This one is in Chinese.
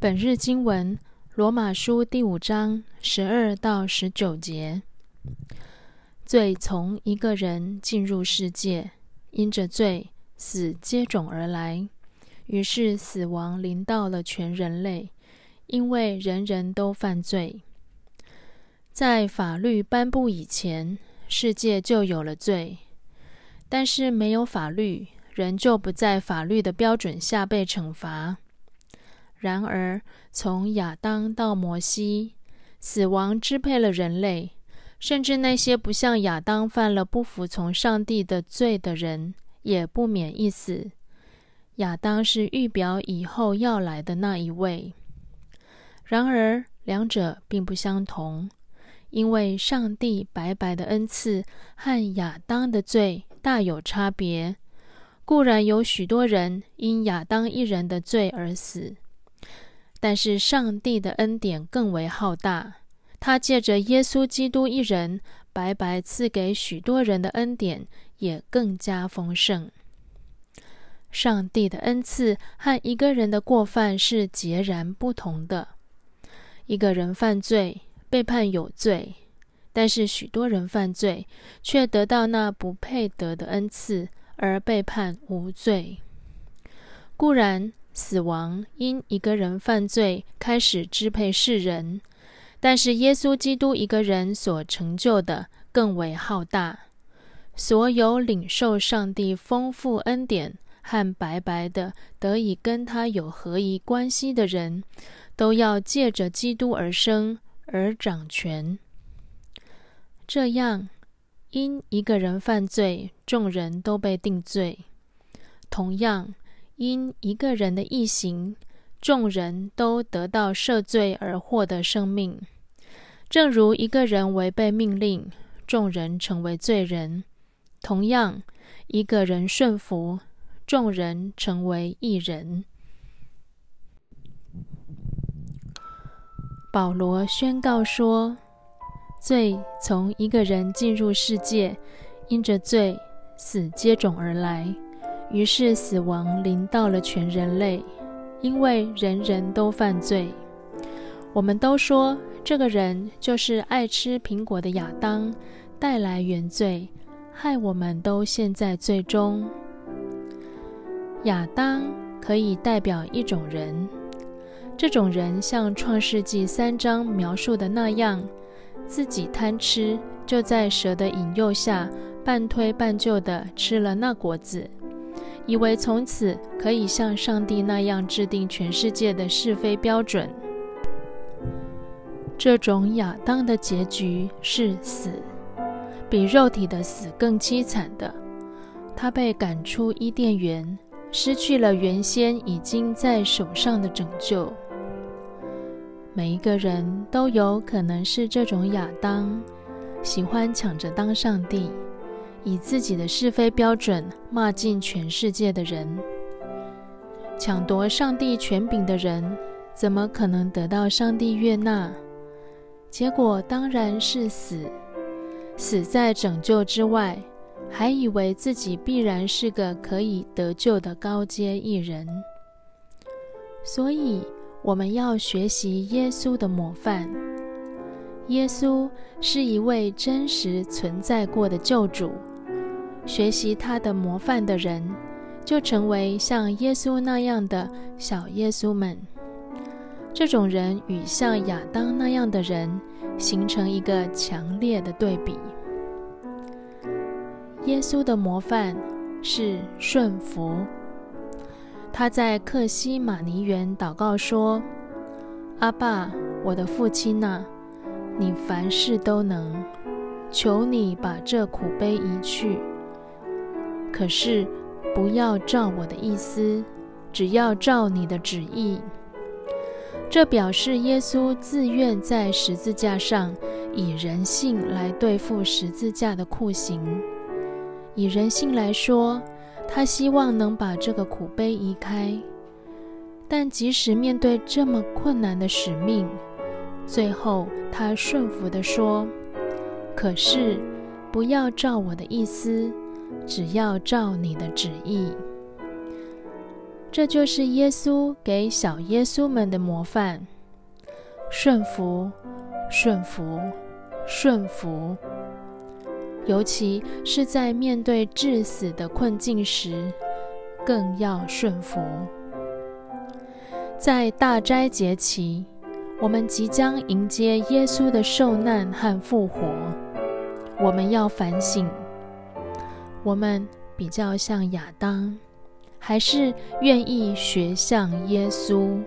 本日经文：罗马书第五章十二到十九节。罪从一个人进入世界，因着罪，死接踵而来，于是死亡临到了全人类，因为人人都犯罪。在法律颁布以前，世界就有了罪，但是没有法律，人就不在法律的标准下被惩罚。然而，从亚当到摩西，死亡支配了人类，甚至那些不像亚当犯了不服从上帝的罪的人，也不免一死。亚当是预表以后要来的那一位。然而，两者并不相同，因为上帝白白的恩赐和亚当的罪大有差别。固然有许多人因亚当一人的罪而死。但是上帝的恩典更为浩大，他借着耶稣基督一人，白白赐给许多人的恩典也更加丰盛。上帝的恩赐和一个人的过犯是截然不同的。一个人犯罪被判有罪，但是许多人犯罪却得到那不配得的恩赐而被判无罪。固然。死亡因一个人犯罪开始支配世人，但是耶稣基督一个人所成就的更为浩大。所有领受上帝丰富恩典和白白的得以跟他有合一关系的人，都要借着基督而生而掌权。这样，因一个人犯罪，众人都被定罪。同样。因一个人的异行，众人都得到赦罪而获得生命。正如一个人违背命令，众人成为罪人；同样，一个人顺服，众人成为义人。保罗宣告说：“罪从一个人进入世界，因着罪，死接踵而来。”于是死亡临到了全人类，因为人人都犯罪。我们都说这个人就是爱吃苹果的亚当带来原罪，害我们都陷在罪中。亚当可以代表一种人，这种人像创世纪三章描述的那样，自己贪吃，就在蛇的引诱下半推半就的吃了那果子。以为从此可以像上帝那样制定全世界的是非标准。这种亚当的结局是死，比肉体的死更凄惨的。他被赶出伊甸园，失去了原先已经在手上的拯救。每一个人都有可能是这种亚当，喜欢抢着当上帝。以自己的是非标准骂尽全世界的人，抢夺上帝权柄的人，怎么可能得到上帝悦纳？结果当然是死，死在拯救之外，还以为自己必然是个可以得救的高阶艺人。所以我们要学习耶稣的模范。耶稣是一位真实存在过的救主。学习他的模范的人，就成为像耶稣那样的小耶稣们。这种人与像亚当那样的人形成一个强烈的对比。耶稣的模范是顺服。他在克西马尼园祷告说：“阿爸，我的父亲呐，你凡事都能，求你把这苦悲移去。”可是，不要照我的意思，只要照你的旨意。这表示耶稣自愿在十字架上以人性来对付十字架的酷刑。以人性来说，他希望能把这个苦悲移开。但即使面对这么困难的使命，最后他顺服地说：“可是，不要照我的意思。”只要照你的旨意，这就是耶稣给小耶稣们的模范：顺服，顺服，顺服。尤其是在面对致死的困境时，更要顺服。在大斋节期，我们即将迎接耶稣的受难和复活。我们要反省：我们比较像亚当，还是愿意学像耶稣？